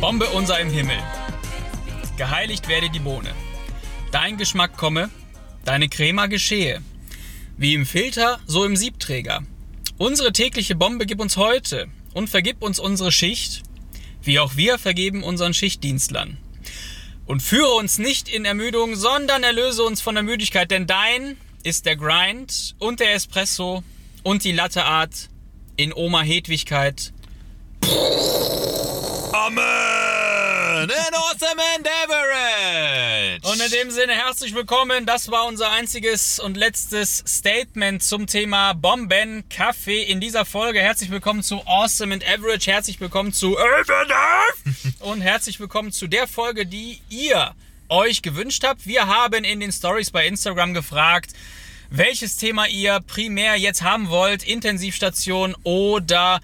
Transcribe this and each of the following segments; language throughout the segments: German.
Bombe unser im Himmel. Geheiligt werde die Bohne. Dein Geschmack komme, deine Crema geschehe. Wie im Filter, so im Siebträger. Unsere tägliche Bombe gib uns heute und vergib uns unsere Schicht, wie auch wir vergeben unseren Schichtdienstlern. Und führe uns nicht in Ermüdung, sondern erlöse uns von der Müdigkeit, denn dein ist der Grind und der Espresso und die Latteart in Oma Hedwigkeit. Amen! In awesome Endeavorage! Und in dem Sinne herzlich willkommen. Das war unser einziges und letztes Statement zum Thema Bomben Kaffee in dieser Folge. Herzlich willkommen zu Awesome and Average. Herzlich willkommen zu und herzlich willkommen zu der Folge, die ihr euch gewünscht habt. Wir haben in den Stories bei Instagram gefragt, welches Thema ihr primär jetzt haben wollt. Intensivstation oder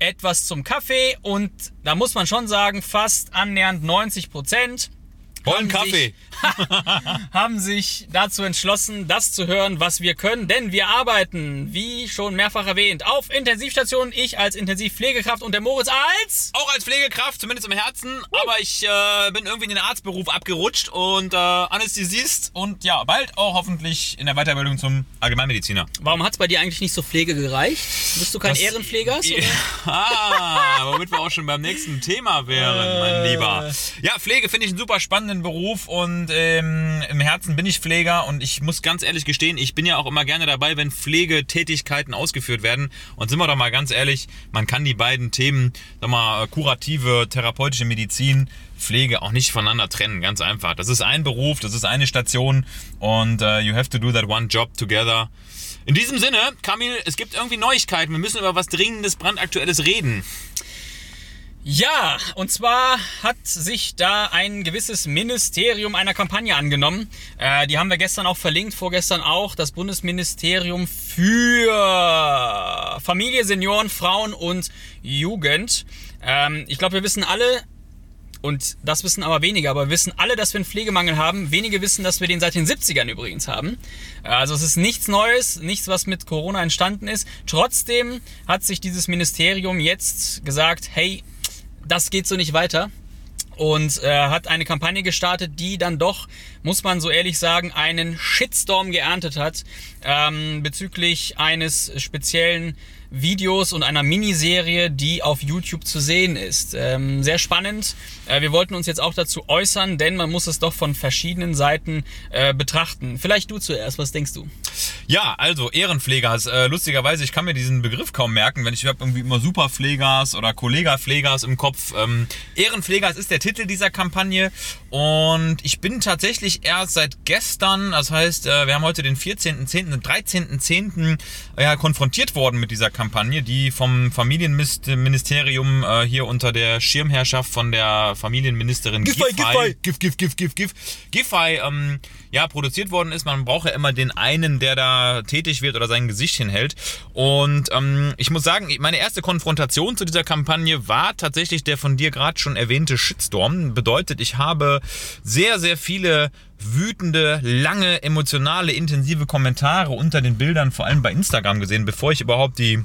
etwas zum Kaffee. Und da muss man schon sagen, fast annähernd 90 Prozent Wollen Kaffee. haben sich dazu entschlossen, das zu hören, was wir können. Denn wir arbeiten, wie schon mehrfach erwähnt, auf Intensivstationen. Ich als Intensivpflegekraft und der Moritz als... Auch als Pflegekraft, zumindest im Herzen, aber ich äh, bin irgendwie in den Arztberuf abgerutscht und äh, Anästhesist und ja, bald auch hoffentlich in der Weiterbildung zum Allgemeinmediziner. Warum hat's bei dir eigentlich nicht so Pflege gereicht? Bist du kein Das- Ehrenpfleger? oder? Ah, womit wir auch schon beim nächsten Thema wären, mein Äh. Lieber. Ja, Pflege finde ich einen super spannenden Beruf und ähm, im Herzen bin ich Pfleger und ich muss ganz ehrlich gestehen, ich bin ja auch immer gerne dabei, wenn Pflegetätigkeiten ausgeführt werden. Und sind wir doch mal ganz ehrlich, man kann die beiden Themen, sag mal, kurative, therapeutische Medizin, Pflege auch nicht voneinander trennen, ganz einfach. Das ist ein Beruf, das ist eine Station und äh, you have to do that one job together. In diesem Sinne, Kamil, es gibt irgendwie Neuigkeiten. Wir müssen über was Dringendes, brandaktuelles reden. Ja, und zwar hat sich da ein gewisses Ministerium einer Kampagne angenommen. Äh, die haben wir gestern auch verlinkt, vorgestern auch. Das Bundesministerium für Familie, Senioren, Frauen und Jugend. Ähm, ich glaube, wir wissen alle, und das wissen aber wenige, aber wir wissen alle, dass wir einen Pflegemangel haben. Wenige wissen, dass wir den seit den 70ern übrigens haben. Also es ist nichts Neues, nichts, was mit Corona entstanden ist. Trotzdem hat sich dieses Ministerium jetzt gesagt, hey, das geht so nicht weiter. Und äh, hat eine Kampagne gestartet, die dann doch, muss man so ehrlich sagen, einen Shitstorm geerntet hat ähm, bezüglich eines speziellen Videos und einer Miniserie, die auf YouTube zu sehen ist. Ähm, sehr spannend. Äh, wir wollten uns jetzt auch dazu äußern, denn man muss es doch von verschiedenen Seiten äh, betrachten. Vielleicht du zuerst, was denkst du? Ja, also Ehrenpflegers. Äh, lustigerweise, ich kann mir diesen Begriff kaum merken, wenn ich habe irgendwie immer Superpflegers oder Kollegapflegers im Kopf. Ähm, Ehrenpflegers ist der Titel dieser Kampagne und ich bin tatsächlich erst seit gestern, das heißt, äh, wir haben heute den 14.10., den 13.10. Ja, konfrontiert worden mit dieser Kampagne, die vom Familienministerium äh, hier unter der Schirmherrschaft von der Familienministerin Giffey, Giffey. Gif, Gif, Gif, Gif, Gif. Giffey, ähm, ja, produziert worden ist. Man braucht ja immer den einen, der da tätig wird oder sein Gesicht hinhält. Und ähm, ich muss sagen, meine erste Konfrontation zu dieser Kampagne war tatsächlich der von dir gerade schon erwähnte Shitstorm. Bedeutet, ich habe sehr, sehr viele wütende, lange, emotionale, intensive Kommentare unter den Bildern, vor allem bei Instagram gesehen, bevor ich überhaupt die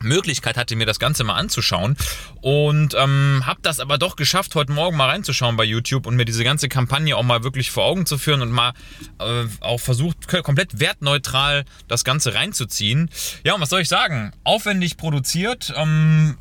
Möglichkeit hatte, mir das Ganze mal anzuschauen. Und ähm, habe das aber doch geschafft, heute Morgen mal reinzuschauen bei YouTube und mir diese ganze Kampagne auch mal wirklich vor Augen zu führen und mal äh, auch versucht, komplett wertneutral das Ganze reinzuziehen. Ja, und was soll ich sagen? Aufwendig produziert, ähm,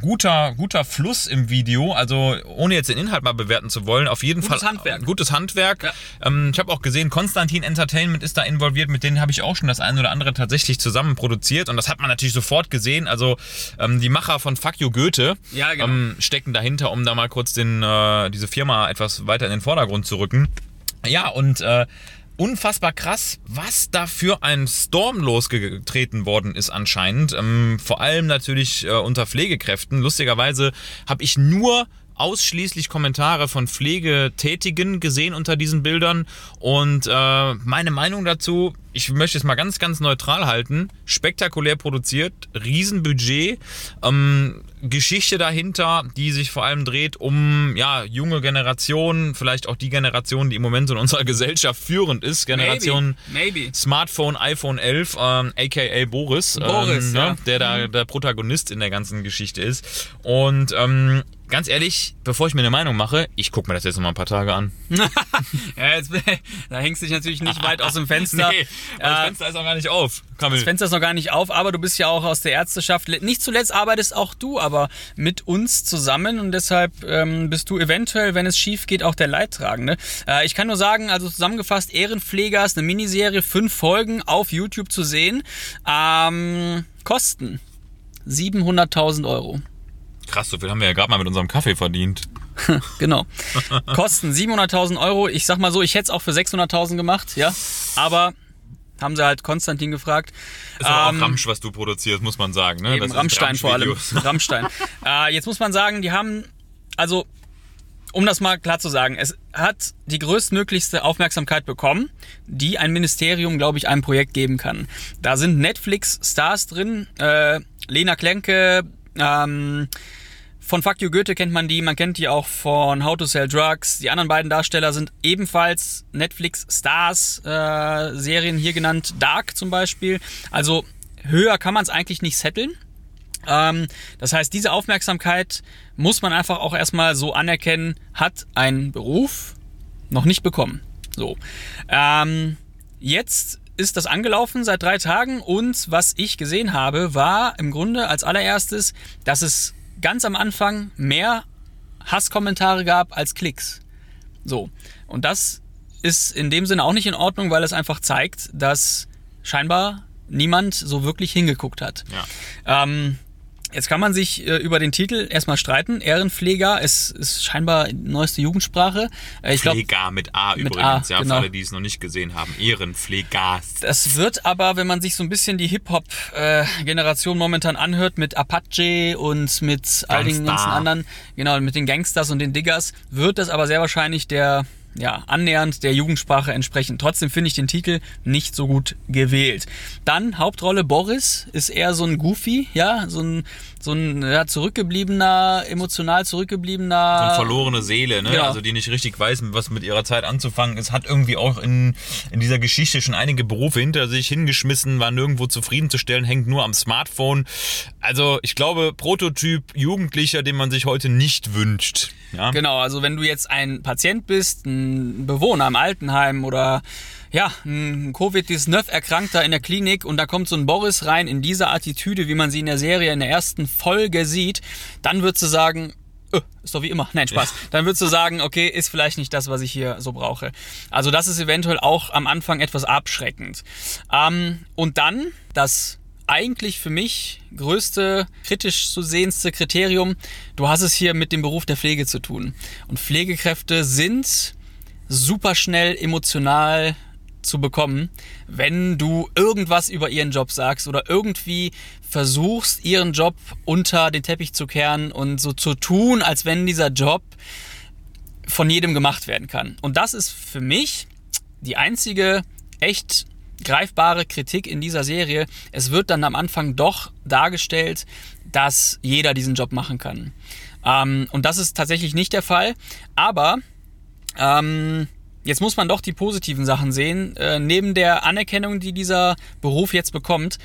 guter, guter Fluss im Video, also ohne jetzt den Inhalt mal bewerten zu wollen, auf jeden Gutes Fall Handwerk. gutes Handwerk. Ja. Ähm, ich habe auch gesehen, Konstantin Entertainment ist da involviert, mit denen habe ich auch schon das ein oder andere tatsächlich zusammen produziert und das hat man natürlich sofort gesehen. Also ähm, die Macher von Fuck You Goethe Ja, genau. ähm, stecken dahinter, um da mal kurz den, äh, diese Firma etwas weiter in den Vordergrund zu rücken. Ja, und äh, unfassbar krass, was da für ein Storm losgetreten worden ist anscheinend. Ähm, vor allem natürlich äh, unter Pflegekräften. Lustigerweise habe ich nur ausschließlich Kommentare von Pflegetätigen gesehen unter diesen Bildern und äh, meine Meinung dazu, ich möchte es mal ganz, ganz neutral halten, spektakulär produziert, Riesenbudget, ähm, Geschichte dahinter, die sich vor allem dreht um ja, junge Generationen, vielleicht auch die Generation, die im Moment in unserer Gesellschaft führend ist, Generation Maybe, maybe. Smartphone iPhone 11, ähm, aka Boris, Boris, ähm, ja. ne, der da der Protagonist in der ganzen Geschichte ist. Und ähm, ganz ehrlich, bevor ich mir eine Meinung mache, ich gucke mir das jetzt noch mal ein paar Tage an. Ja, jetzt, da hängst du dich natürlich nicht weit aus dem Fenster. Nee, das Äh, Fenster ist auch gar nicht auf. Kamil. Das Fenster ist noch gar nicht auf, aber du bist ja auch aus der Ärzteschaft. Nicht zuletzt arbeitest auch du aber mit uns zusammen und deshalb ähm, bist du eventuell, wenn es schief geht, auch der Leidtragende. Äh, ich kann nur sagen, also zusammengefasst, Ehrenpfleger ist eine Miniserie, fünf Folgen auf YouTube zu sehen. Ähm, Kosten 700.000 Euro. Krass, so viel haben wir ja gerade mal mit unserem Kaffee verdient. Genau. Kosten 700.000 Euro. Ich sag mal so, ich hätte es auch für 600.000 gemacht, ja. Aber haben sie halt Konstantin gefragt. Ist aber Ähm, auch Ramsch, was du produzierst, muss man sagen. Ne? Eben, Rammstein vor allem. Rammstein. äh, jetzt muss man sagen, die haben, also, um das mal klar zu sagen, es hat die größtmöglichste Aufmerksamkeit bekommen, die ein Ministerium, glaube ich, einem Projekt geben kann. Da sind Netflix-Stars drin, äh, Lena Klenke, ähm, von Fuck You Goethe kennt man die, man kennt die auch von How to Sell Drugs. Die anderen beiden Darsteller sind ebenfalls Netflix-Stars, äh, hier genannt, Dark zum Beispiel. Also höher kann man es eigentlich nicht setteln. Ähm, das heißt, diese Aufmerksamkeit muss man einfach auch erstmal so anerkennen, hat ein Beruf noch nicht bekommen. So. Ähm, jetzt ist das angelaufen seit drei Tagen und was ich gesehen habe, war im Grunde als allererstes, dass es ganz am Anfang mehr Hasskommentare gab als Klicks. So. Und das ist in dem Sinne auch nicht in Ordnung, weil es einfach zeigt, dass scheinbar niemand so wirklich hingeguckt hat. Ja. Ähm, jetzt kann man sich äh, über den Titel erstmal streiten. Ehrenpfleger ist, ist scheinbar neueste Jugendsprache. Äh, ich Pfleger mit A Mit übrigens, A, ja, genau. für alle, die es noch nicht gesehen haben. Ehrenpfleger. das wird aber, wenn man sich so ein bisschen die Hip-Hop-Generation momentan anhört, mit Apache und mit all den Gangster. ganzen anderen, genau, mit den Gangsters und den Diggers, wird das aber sehr wahrscheinlich der, ja, annähernd der Jugendsprache entsprechen. Trotzdem finde ich den Titel nicht so gut gewählt. Dann Hauptrolle Boris ist eher so ein Goofy, ja, so ein, so ein ja, zurückgebliebener, emotional zurückgebliebener. So eine verlorene Seele, ne? Genau. Also die nicht richtig weiß, was mit ihrer Zeit anzufangen ist, hat irgendwie auch in, in dieser Geschichte schon einige Berufe hinter sich hingeschmissen, war nirgendwo zufriedenzustellen, hängt nur am Smartphone. Also ich glaube, Prototyp Jugendlicher, den man sich heute nicht wünscht. Ja? Genau, also wenn du jetzt ein Patient bist, ein Bewohner im Altenheim oder ja, ein Covid-19 Erkrankter in der Klinik und da kommt so ein Boris rein in dieser Attitüde, wie man sie in der Serie in der ersten Folge sieht, dann würdest du sagen, öh, ist doch wie immer. Nein, Spaß. Dann würdest du sagen, okay, ist vielleicht nicht das, was ich hier so brauche. Also das ist eventuell auch am Anfang etwas abschreckend. Ähm, und dann das eigentlich für mich größte, kritisch zu sehendste Kriterium, du hast es hier mit dem Beruf der Pflege zu tun. Und Pflegekräfte sind super schnell emotional zu bekommen, wenn du irgendwas über ihren Job sagst oder irgendwie versuchst, ihren Job unter den Teppich zu kehren und so zu tun, als wenn dieser Job von jedem gemacht werden kann. Und das ist für mich die einzige echt greifbare Kritik in dieser Serie. Es wird dann am Anfang doch dargestellt, dass jeder diesen Job machen kann. Ähm, und das ist tatsächlich nicht der Fall. Aber ähm, jetzt muss man doch die positiven Sachen sehen. Äh, neben der Anerkennung, die dieser Beruf jetzt bekommt,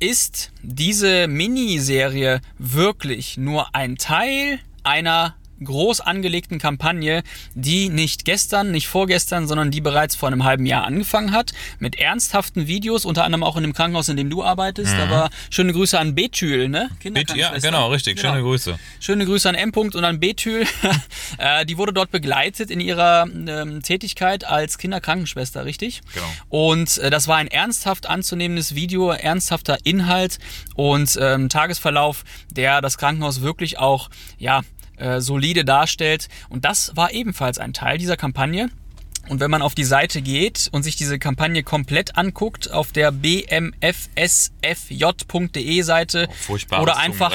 ist diese Miniserie wirklich nur ein Teil einer groß angelegten Kampagne, die nicht gestern, nicht vorgestern, sondern die bereits vor einem halben Jahr angefangen hat, mit ernsthaften Videos, unter anderem auch in dem Krankenhaus, in dem du arbeitest. Aber schöne Grüße an Betül, ne? Bitte, ja, Kinderkrankenschwester. genau, richtig. Genau. Schöne Grüße. Schöne Grüße an M. -Punkt und an Betül. Äh, die wurde dort begleitet in ihrer ähm, Tätigkeit als Kinderkrankenschwester, richtig? Genau. Und äh, das war ein ernsthaft anzunehmendes Video, ernsthafter Inhalt und ähm, Tagesverlauf, der das Krankenhaus wirklich auch, ja, äh, solide darstellt. Und das war ebenfalls ein Teil dieser Kampagne. Und wenn man auf die Seite geht und sich diese Kampagne komplett anguckt, auf der bmfsfj.de Seite Furchtbares oder einfach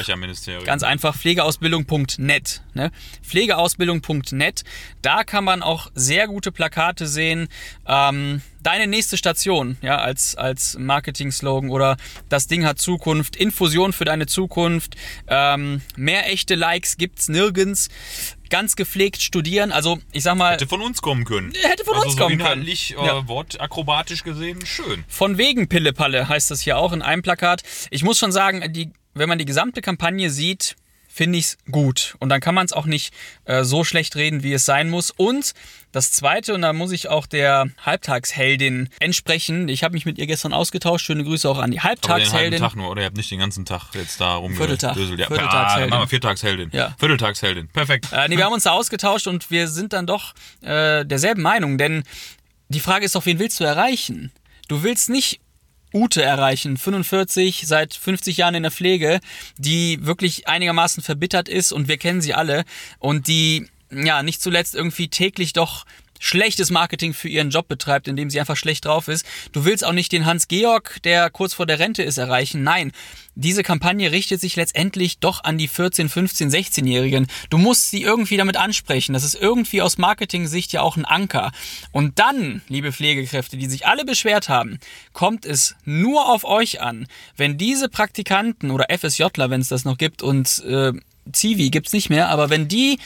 ganz einfach pflegeausbildung.net. Ne? Pflegeausbildung.net, da kann man auch sehr gute Plakate sehen. Ähm, deine nächste Station, ja, als, als Marketing-Slogan oder das Ding hat Zukunft, Infusion für deine Zukunft, ähm, mehr echte Likes gibt's nirgends, ganz gepflegt studieren, also ich sag mal, Hätte von uns kommen können. Hätte von also uns so kommen können. inhaltlich, Äh, Ja. wortakrobatisch gesehen, schön. Von wegen Pillepalle heißt das hier auch in einem Plakat. Ich muss schon sagen, die, wenn man die gesamte Kampagne sieht, finde ich es gut. Und dann kann man es auch nicht äh, so schlecht reden, wie es sein muss. Und das Zweite, und da muss ich auch der Halbtagsheldin entsprechen. Ich habe mich mit ihr gestern ausgetauscht. Schöne Grüße auch an die Halbtagsheldin. Tag nur, oder? Ihr habt nicht den ganzen Tag jetzt da Vierteltag. rumgedöselt. Ja, Vierteltagsheldin. Ah, Viertagsheldin. Ja. Vierteltagsheldin. Perfekt. Äh, nee, wir haben uns da ausgetauscht und wir sind dann doch äh, derselben Meinung, denn die Frage ist doch, wen willst du erreichen? Du willst nicht Ute erreichen, 45, seit 50 Jahren in der Pflege, die wirklich einigermaßen verbittert ist und wir kennen sie alle und die ja nicht zuletzt irgendwie täglich doch schlechtes Marketing für ihren Job betreibt, indem sie einfach schlecht drauf ist. Du willst auch nicht den Hans Georg, der kurz vor der Rente ist, erreichen. Nein, diese Kampagne richtet sich letztendlich doch an die 14, 15, 16-Jährigen. Du musst sie irgendwie damit ansprechen. Das ist irgendwie aus Marketing-Sicht ja auch ein Anker. Und dann, liebe Pflegekräfte, die sich alle beschwert haben, kommt es nur auf euch an, wenn diese Praktikanten oder FSJler, wenn es das noch gibt, und äh, Zivi gibt's nicht mehr, aber wenn die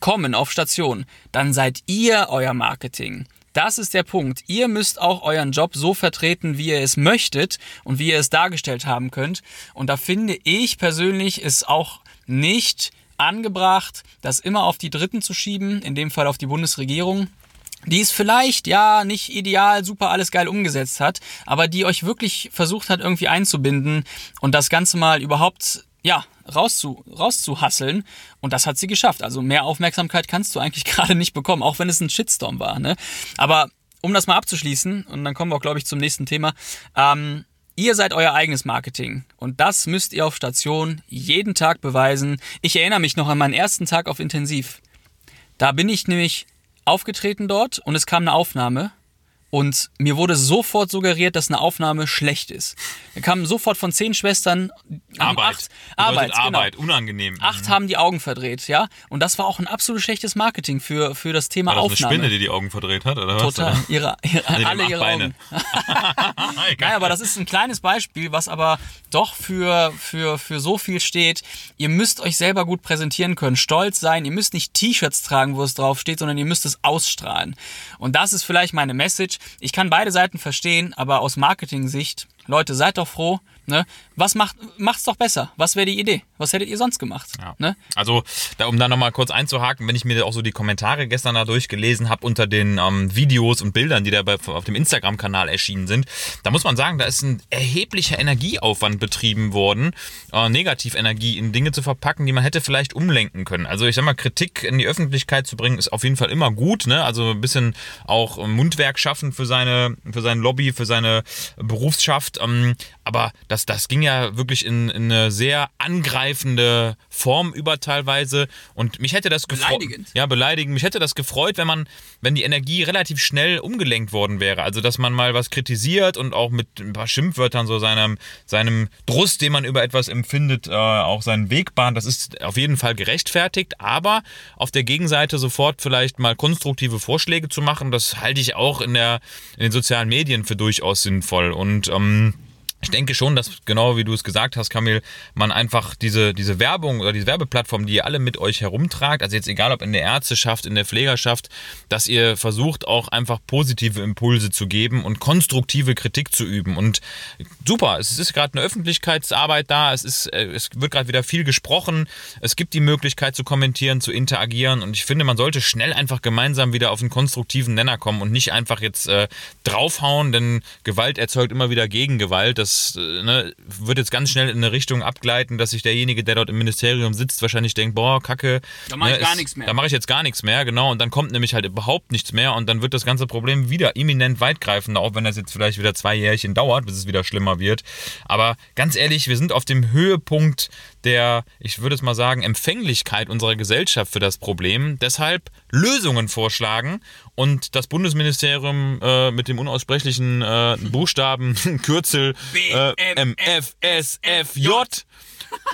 kommen auf Station, dann seid ihr euer Marketing. Das ist der Punkt. Ihr müsst auch euren Job so vertreten, wie ihr es möchtet und wie ihr es dargestellt haben könnt. Und da finde ich persönlich es auch nicht angebracht, das immer auf die Dritten zu schieben, in dem Fall auf die Bundesregierung die es vielleicht, ja, nicht ideal, super alles geil umgesetzt hat, aber die euch wirklich versucht hat, irgendwie einzubinden und das Ganze mal überhaupt, ja, rauszu, rauszuhasseln. Und das hat sie geschafft. Also mehr Aufmerksamkeit kannst du eigentlich gerade nicht bekommen, auch wenn es ein Shitstorm war. Ne? Aber um das mal abzuschließen, und dann kommen wir auch, glaube ich, zum nächsten Thema, ähm, Ihr seid euer eigenes Marketing und das müsst ihr auf Station jeden Tag beweisen. Ich erinnere mich noch an meinen ersten Tag auf Intensiv. Da bin ich nämlich aufgetreten dort und es kam eine Aufnahme und mir wurde sofort suggeriert, dass eine Aufnahme schlecht ist. Da kamen sofort von zehn Schwestern haben Arbeit. Acht, Arbeit, genau. Arbeit, unangenehm. Acht haben die Augen verdreht, ja. Und das war auch ein absolut schlechtes Marketing für, für das Thema War das Aufnahme. eine Spinne, die die Augen verdreht hat, oder was? Total. Ihre, ihre, haben alle ihre Beine. Augen. Nein, aber das ist ein kleines Beispiel, was aber doch für, für, für so viel steht. Ihr müsst euch selber gut präsentieren können, stolz sein. Ihr müsst nicht T-Shirts tragen, wo es drauf steht, sondern ihr müsst es ausstrahlen. Und das ist vielleicht meine Message. Ich kann beide Seiten verstehen, aber aus Marketing-Sicht, Leute, seid doch froh. Ne? Was macht, macht's doch besser? Was wäre die Idee? Was hättet ihr sonst gemacht? Ja. Ne? Also, da, um da nochmal kurz einzuhaken, wenn ich mir auch so die Kommentare gestern da durchgelesen habe unter den ähm, Videos und Bildern, die da bei, auf dem Instagram-Kanal erschienen sind, da muss man sagen, da ist ein erheblicher Energieaufwand betrieben worden, äh, Negativenergie in Dinge zu verpacken, die man hätte vielleicht umlenken können. Also ich sag mal, Kritik in die Öffentlichkeit zu bringen, ist auf jeden Fall immer gut, ne? Also ein bisschen auch äh, Mundwerk schaffen für seine, für sein Lobby, für seine Berufsschaft. Ähm, aber das, das ging ja wirklich in, in eine sehr angreifende Form über teilweise. Und mich hätte das gefreut. Beleidigend. Ja, beleidigend. Mich hätte das gefreut, wenn man, wenn die Energie relativ schnell umgelenkt worden wäre. Also, dass man mal was kritisiert und auch mit ein paar Schimpfwörtern so seinem, seinem Drust, den man über etwas empfindet, äh, auch seinen Weg bahnt. Das ist auf jeden Fall gerechtfertigt. Aber auf der Gegenseite sofort vielleicht mal konstruktive Vorschläge zu machen, das halte ich auch in, der, in den sozialen Medien für durchaus sinnvoll. Und ähm, ich denke schon, dass genau wie du es gesagt hast, Kamil, man einfach diese, diese Werbung oder diese Werbeplattform, die ihr alle mit euch herumtragt, also jetzt egal ob in der Ärzteschaft, in der Pflegerschaft, dass ihr versucht auch einfach positive Impulse zu geben und konstruktive Kritik zu üben. Und super, es ist gerade eine Öffentlichkeitsarbeit da, es, ist, äh, es wird gerade wieder viel gesprochen, es gibt die Möglichkeit zu kommentieren, zu interagieren und ich finde, man sollte schnell einfach gemeinsam wieder auf einen konstruktiven Nenner kommen und nicht einfach jetzt äh, draufhauen, denn Gewalt erzeugt immer wieder Gegengewalt. Das äh, ne, wird jetzt ganz schnell in eine Richtung abgleiten, dass sich derjenige, der dort im Ministerium sitzt, wahrscheinlich denkt, boah, Kacke. Da mach ich ne, gar ist- nichts mehr. Da mache ich jetzt gar nichts mehr, genau. Und dann kommt nämlich halt überhaupt nichts mehr und dann wird das ganze Problem wieder eminent weitgreifender, auch wenn das jetzt vielleicht wieder zwei Jährchen dauert, bis es wieder schlimmer wird. Aber ganz ehrlich, wir sind auf dem Höhepunkt der, ich würde es mal sagen, Empfänglichkeit unserer Gesellschaft für das Problem. Deshalb Lösungen vorschlagen und das Bundesministerium äh, mit dem unaussprechlichen äh, Buchstaben Kürzel äh, MFSFJ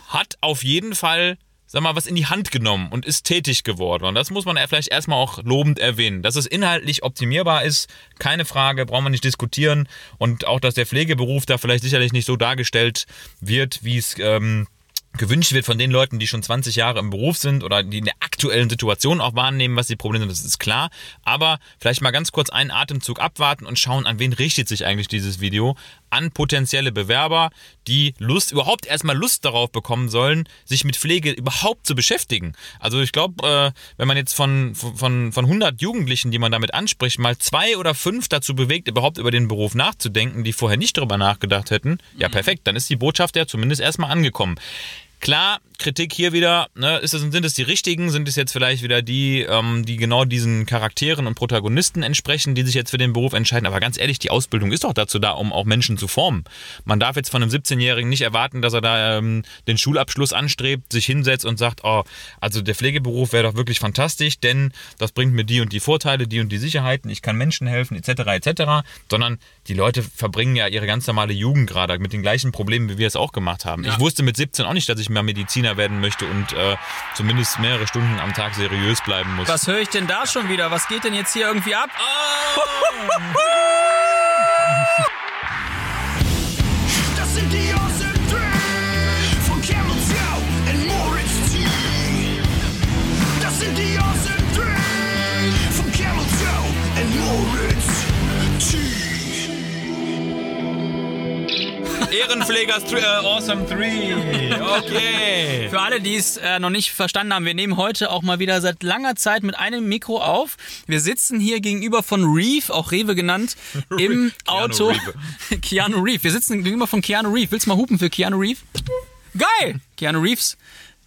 hat auf jeden Fall sag mal, was in die Hand genommen und ist tätig geworden. Und das muss man vielleicht erstmal auch lobend erwähnen. Dass es inhaltlich optimierbar ist, keine Frage, brauchen wir nicht diskutieren. Und auch, dass der Pflegeberuf da vielleicht sicherlich nicht so dargestellt wird, wie es ähm, gewünscht wird von den Leuten, die schon 20 Jahre im Beruf sind oder die in der aktuellen Situation auch wahrnehmen, was die Probleme sind, das ist klar. Aber vielleicht mal ganz kurz einen Atemzug abwarten und schauen, an wen richtet sich eigentlich dieses Video. An potenzielle Bewerber, die Lust, überhaupt erstmal Lust darauf bekommen sollen, sich mit Pflege überhaupt zu beschäftigen. Also ich glaube, äh, wenn man jetzt von, von, von 100 Jugendlichen, die man damit anspricht, mal zwei oder fünf dazu bewegt, überhaupt über den Beruf nachzudenken, die vorher nicht darüber nachgedacht hätten, ja perfekt, dann ist die Botschaft ja zumindest erstmal angekommen. Klar, Kritik hier wieder, ne, ist es, sind es die richtigen? Sind es jetzt vielleicht wieder die, ähm, die genau diesen Charakteren und Protagonisten entsprechen, die sich jetzt für den Beruf entscheiden? Aber ganz ehrlich, die Ausbildung ist doch dazu da, um auch Menschen zu formen. Man darf jetzt von einem 17-Jährigen nicht erwarten, dass er da ähm, den Schulabschluss anstrebt, sich hinsetzt und sagt, oh, also der Pflegeberuf wäre doch wirklich fantastisch, denn das bringt mir die und die Vorteile, die und die Sicherheiten, ich kann Menschen helfen, etc., etc., sondern die Leute verbringen ja ihre ganz normale Jugend gerade mit den gleichen Problemen, wie wir es auch gemacht haben. Ja. Ich wusste mit 17 auch nicht, dass ich mal Mediziner werden möchte und äh, zumindest mehrere Stunden am Tag seriös bleiben muss. Was höre ich denn da schon wieder? Was geht denn jetzt hier irgendwie ab? Oh. Ehrenpflegers äh, Awesome 3. Okay. Für alle, die es äh, noch nicht verstanden haben, wir nehmen heute auch mal wieder seit langer Zeit mit einem Mikro auf. Wir sitzen hier gegenüber von Reeve, auch Rewe genannt, im Auto. Reeve. Keanu Reeve. Wir sitzen gegenüber von Keanu Reeve. Willst du mal hupen für Keanu Reeve? Geil! Keanu Reeves.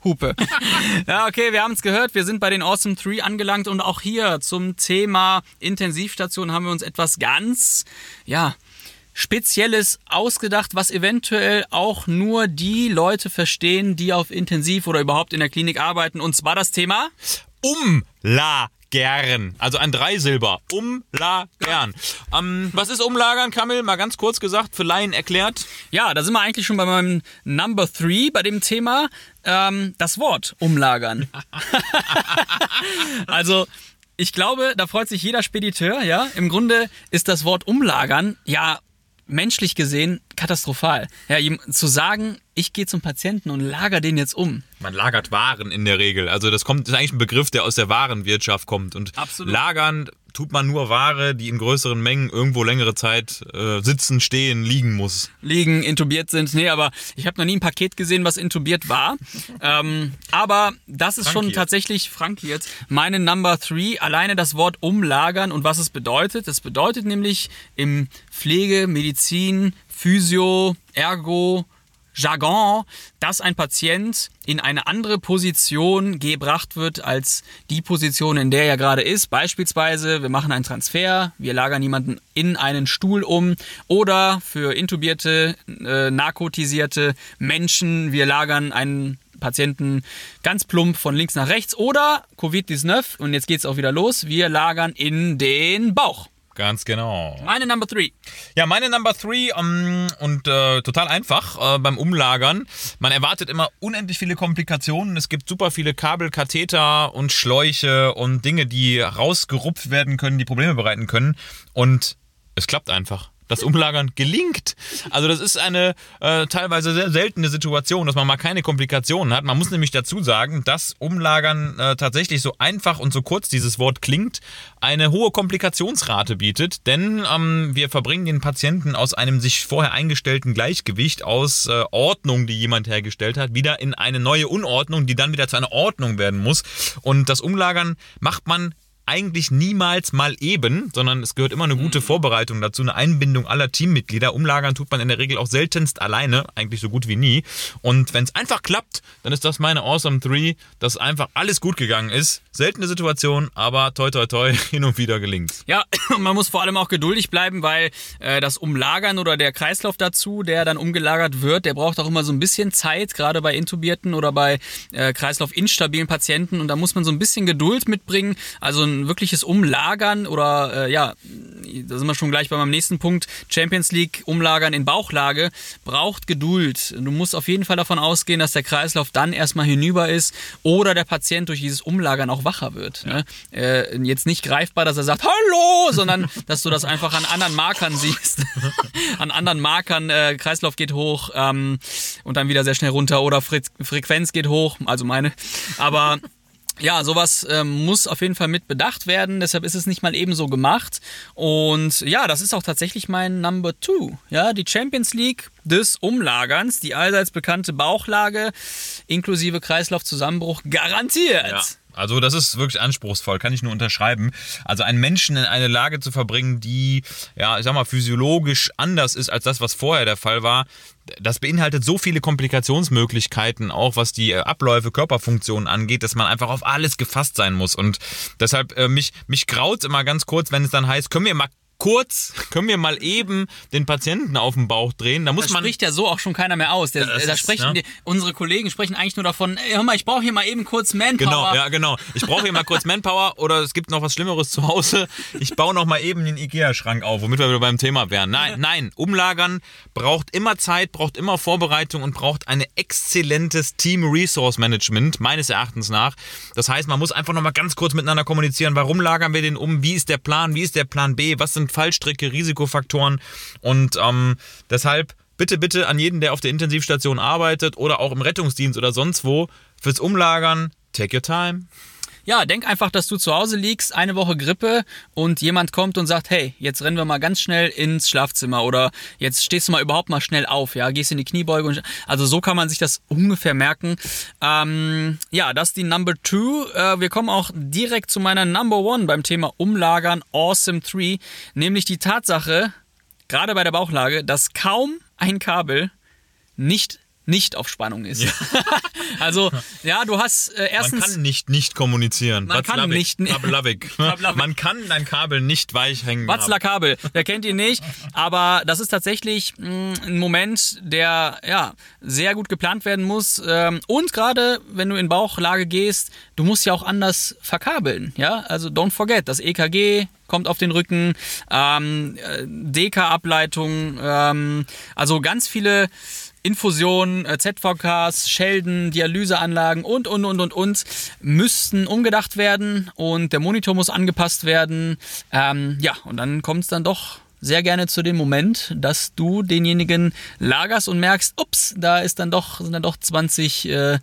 Hupe. ja, okay, wir haben es gehört. Wir sind bei den Awesome 3 angelangt und auch hier zum Thema Intensivstation haben wir uns etwas ganz, ja, Spezielles ausgedacht, was eventuell auch nur die Leute verstehen, die auf Intensiv oder überhaupt in der Klinik arbeiten. Und zwar das Thema. Umlagern. Also ein Dreisilber. Umlagern. Ähm, was ist Umlagern, Kamil? Mal ganz kurz gesagt, für Laien erklärt. Ja, da sind wir eigentlich schon bei meinem Number 3 bei dem Thema. Ähm, das Wort umlagern. also. Ich glaube, da freut sich jeder Spediteur, ja. Im Grunde ist das Wort umlagern ja menschlich gesehen katastrophal. Ja, ihm zu sagen, ich gehe zum Patienten und lager den jetzt um. Man lagert Waren in der Regel. Also das kommt, das ist eigentlich ein Begriff, der aus der Warenwirtschaft kommt. Und Absolut. lagern tut man nur Ware, die in größeren Mengen irgendwo längere Zeit äh, sitzen, stehen, liegen muss. Liegen, intubiert sind. Nee, aber ich habe noch nie ein Paket gesehen, was intubiert war. ähm, aber das ist schon Frankiert. tatsächlich frankiert. Meine Number 3, alleine das Wort umlagern und was es bedeutet. Das bedeutet nämlich im Pflege, Medizin, Physio, Ergo, Jargon, dass ein Patient in eine andere Position gebracht wird als die Position, in der er gerade ist. Beispielsweise, wir machen einen Transfer, wir lagern jemanden in einen Stuhl um oder für intubierte, äh, narkotisierte Menschen, wir lagern einen Patienten ganz plump von links nach rechts oder Covid-19 und jetzt geht's auch wieder los, wir lagern in den Bauch. Ganz genau. Meine Number 3. Ja, meine Number 3 ähm, und äh, total einfach äh, beim Umlagern. Man erwartet immer unendlich viele Komplikationen. Es gibt super viele Kabel, Katheter und Schläuche und Dinge, die rausgerupft werden können, die Probleme bereiten können. Und es klappt einfach. Das Umlagern gelingt. Also das ist eine äh, teilweise sehr seltene Situation, dass man mal keine Komplikationen hat. Man muss nämlich dazu sagen, dass Umlagern äh, tatsächlich so einfach und so kurz dieses Wort klingt, eine hohe Komplikationsrate bietet. Denn ähm, wir verbringen den Patienten aus einem sich vorher eingestellten Gleichgewicht aus äh, Ordnung, die jemand hergestellt hat, wieder in eine neue Unordnung, die dann wieder zu einer Ordnung werden muss. Und das Umlagern macht man eigentlich niemals mal eben, sondern es gehört immer eine gute Vorbereitung dazu, eine Einbindung aller Teammitglieder. Umlagern tut man in der Regel auch seltenst alleine, eigentlich so gut wie nie. Und wenn es einfach klappt, dann ist das meine Awesome 3, dass einfach alles gut gegangen ist. Seltene Situation, aber toi toi toi, hin und wieder gelingt. Ja, und man muss vor allem auch geduldig bleiben, weil äh, das Umlagern oder der Kreislauf dazu, der dann umgelagert wird, der braucht auch immer so ein bisschen Zeit, gerade bei intubierten oder bei äh, kreislaufinstabilen Patienten. Und da muss man so ein bisschen Geduld mitbringen. Also ein wirkliches Umlagern oder äh, ja, da sind wir schon gleich bei meinem nächsten Punkt, Champions League umlagern in Bauchlage, braucht Geduld. Du musst auf jeden Fall davon ausgehen, dass der Kreislauf dann erstmal hinüber ist oder der Patient durch dieses Umlagern auch wacher wird. Ne? Äh, jetzt nicht greifbar, dass er sagt, hallo, sondern dass du das einfach an anderen Markern siehst. an anderen Markern, äh, Kreislauf geht hoch ähm, und dann wieder sehr schnell runter oder Fre Frequenz geht hoch, also meine. Aber ja, sowas ähm, muss auf jeden Fall mit bedacht werden. Deshalb ist es nicht mal ebenso gemacht. Und ja, das ist auch tatsächlich mein Number Two. Ja, die Champions League des Umlagerns, die allseits bekannte Bauchlage inklusive Kreislaufzusammenbruch garantiert. Ja. Also das ist wirklich anspruchsvoll, kann ich nur unterschreiben. Also einen Menschen in eine Lage zu verbringen, die, ja, ich sag mal, physiologisch anders ist als das, was vorher der Fall war, das beinhaltet so viele Komplikationsmöglichkeiten, auch was die äh, Abläufe, Körperfunktionen angeht, dass man einfach auf alles gefasst sein muss. Und deshalb, äh, mich, mich graut immer ganz kurz, wenn es dann heißt, können wir mal kurz, können wir mal eben den Patienten auf den Bauch drehen. Da muss Da man. spricht ja so auch schon keiner mehr aus. Der, das da ist, sprechen ja. die, unsere Kollegen sprechen eigentlich nur davon, ey, hör mal, ich brauche hier mal eben kurz Manpower. Genau, ja, genau. Ich brauche hier mal kurz Manpower oder es gibt noch was Schlimmeres zu Hause. Ich baue noch mal eben den Ikea-Schrank auf, womit wir wieder beim Thema wären. Nein, nein, umlagern braucht immer Zeit, braucht immer Vorbereitung und braucht ein exzellentes Team-Resource-Management, meines Erachtens nach. Das heißt, man muss einfach noch mal ganz kurz miteinander kommunizieren. Warum lagern wir den um? Wie ist der Plan? Wie ist der Plan B? Was sind Fallstricke, Risikofaktoren? Und ähm, deshalb bitte, bitte an jeden, der auf der Intensivstation arbeitet oder auch im Rettungsdienst oder sonst wo, fürs Umlagern, take your time. Ja, denk einfach, dass du zu Hause liegst, eine Woche Grippe und jemand kommt und sagt, hey, jetzt rennen wir mal ganz schnell ins Schlafzimmer oder jetzt stehst du mal überhaupt mal schnell auf, ja, gehst in die Kniebeuge und also so kann man sich das ungefähr merken. Ähm, ja, das ist die Number Two. Äh, wir kommen auch direkt zu meiner Number One beim Thema Umlagern Awesome 3, nämlich die Tatsache, gerade bei der Bauchlage, dass kaum ein Kabel nicht nicht auf Spannung ist. also, ja, du hast äh, Man erstens kann nicht nicht kommunizieren. Man kann Watzlawick. nicht-. Watzlawick. Man kann dein Kabel nicht weich hängen Watzler. Kabel, wer kennt ihn nicht, aber das ist tatsächlich mh, ein Moment, der ja sehr gut geplant werden muss ähm, und gerade wenn du in Bauchlage gehst, du musst ja auch anders verkabeln, ja, also don't forget, das EKG kommt auf den Rücken, ähm, äh, DK-Ableitung, ähm, also ganz viele Infusionen, äh, ZVKs, Schelden, Dialyseanlagen und, und, und, und, und müssten umgedacht werden und der Monitor muss angepasst werden. Ähm, ja, und dann kommt es dann doch sehr gerne zu dem Moment, dass du denjenigen lagerst und merkst, ups, da ist dann doch, sind dann doch 20 äh,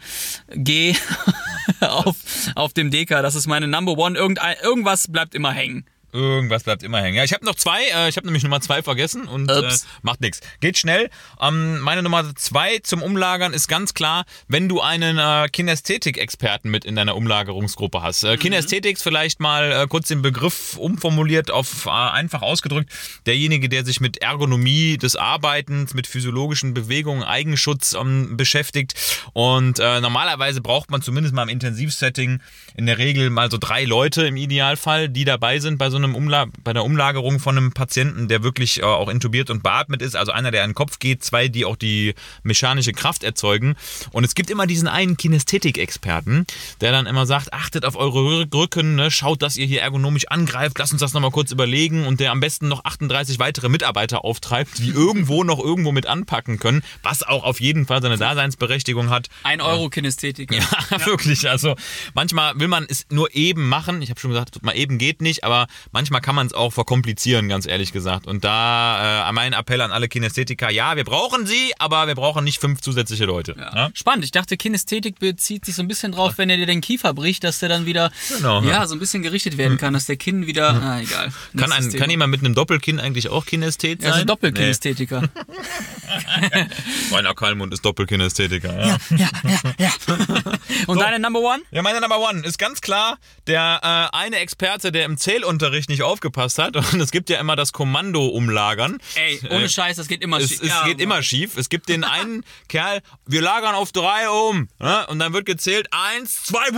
G auf, auf dem DK. Das ist meine Number One. Irgendein, irgendwas bleibt immer hängen. Irgendwas bleibt immer hängen. Ja, ich habe noch zwei. Äh, ich habe nämlich Nummer zwei vergessen und äh, macht nichts. Geht schnell. Ähm, meine Nummer zwei zum Umlagern ist ganz klar, wenn du einen äh, Kinästhetik-Experten mit in deiner Umlagerungsgruppe hast. Äh, Kinästhetik ist vielleicht mal äh, kurz den Begriff umformuliert auf äh, einfach ausgedrückt. Derjenige, der sich mit Ergonomie des Arbeitens, mit physiologischen Bewegungen, Eigenschutz ähm, beschäftigt. Und äh, normalerweise braucht man zumindest mal im Intensivsetting in der Regel mal so drei Leute im Idealfall, die dabei sind bei so einem Umla bei der Umlagerung von einem Patienten, der wirklich äh, auch intubiert und beatmet ist. Also einer, der an den Kopf geht, zwei, die auch die mechanische Kraft erzeugen. Und es gibt immer diesen einen Kinästhetik-Experten, der dann immer sagt, achtet auf eure Rü- Rücken, ne? schaut, dass ihr hier ergonomisch angreift, lasst uns das nochmal kurz überlegen und der am besten noch 38 weitere Mitarbeiter auftreibt, die irgendwo noch irgendwo mit anpacken können, was auch auf jeden Fall seine Daseinsberechtigung hat. Ein Euro Kinästhetik. Ja, wirklich. Also manchmal will man es nur eben machen. Ich habe schon gesagt, mal eben geht nicht, aber manchmal kann man es auch verkomplizieren, ganz ehrlich gesagt. Und da äh, mein Appell an alle Kinästhetiker, ja, wir brauchen sie, aber wir brauchen nicht fünf zusätzliche Leute. Ja. Spannend. Ich dachte, Kinästhetik bezieht sich so ein bisschen drauf, wenn er dir den Kiefer bricht, dass der dann wieder Genau, ja, ja. so ein bisschen gerichtet werden kann, dass der Kinn wieder. Ah, egal. Kann, ein, kann jemand mit einem Doppelkinn eigentlich auch Kinästhet Ja, sein? so Doppelkinästhetiker. Rainer Kallmund ist Doppelkinästhetiker. Ja. Ja, ja, ja. Und deine Number One? Ja, meine Number One ist ganz klar der äh, eine Experte, der im Zählunterricht nicht aufgepasst hat. Und es gibt ja immer das Kommando umlagern. Ey, ohne Scheiß, das geht immer Es, schief. es Ja, geht immer schief. Es gibt den einen Kerl, wir lagern auf drei um. Ne? Und dann wird gezählt, eins, zwei,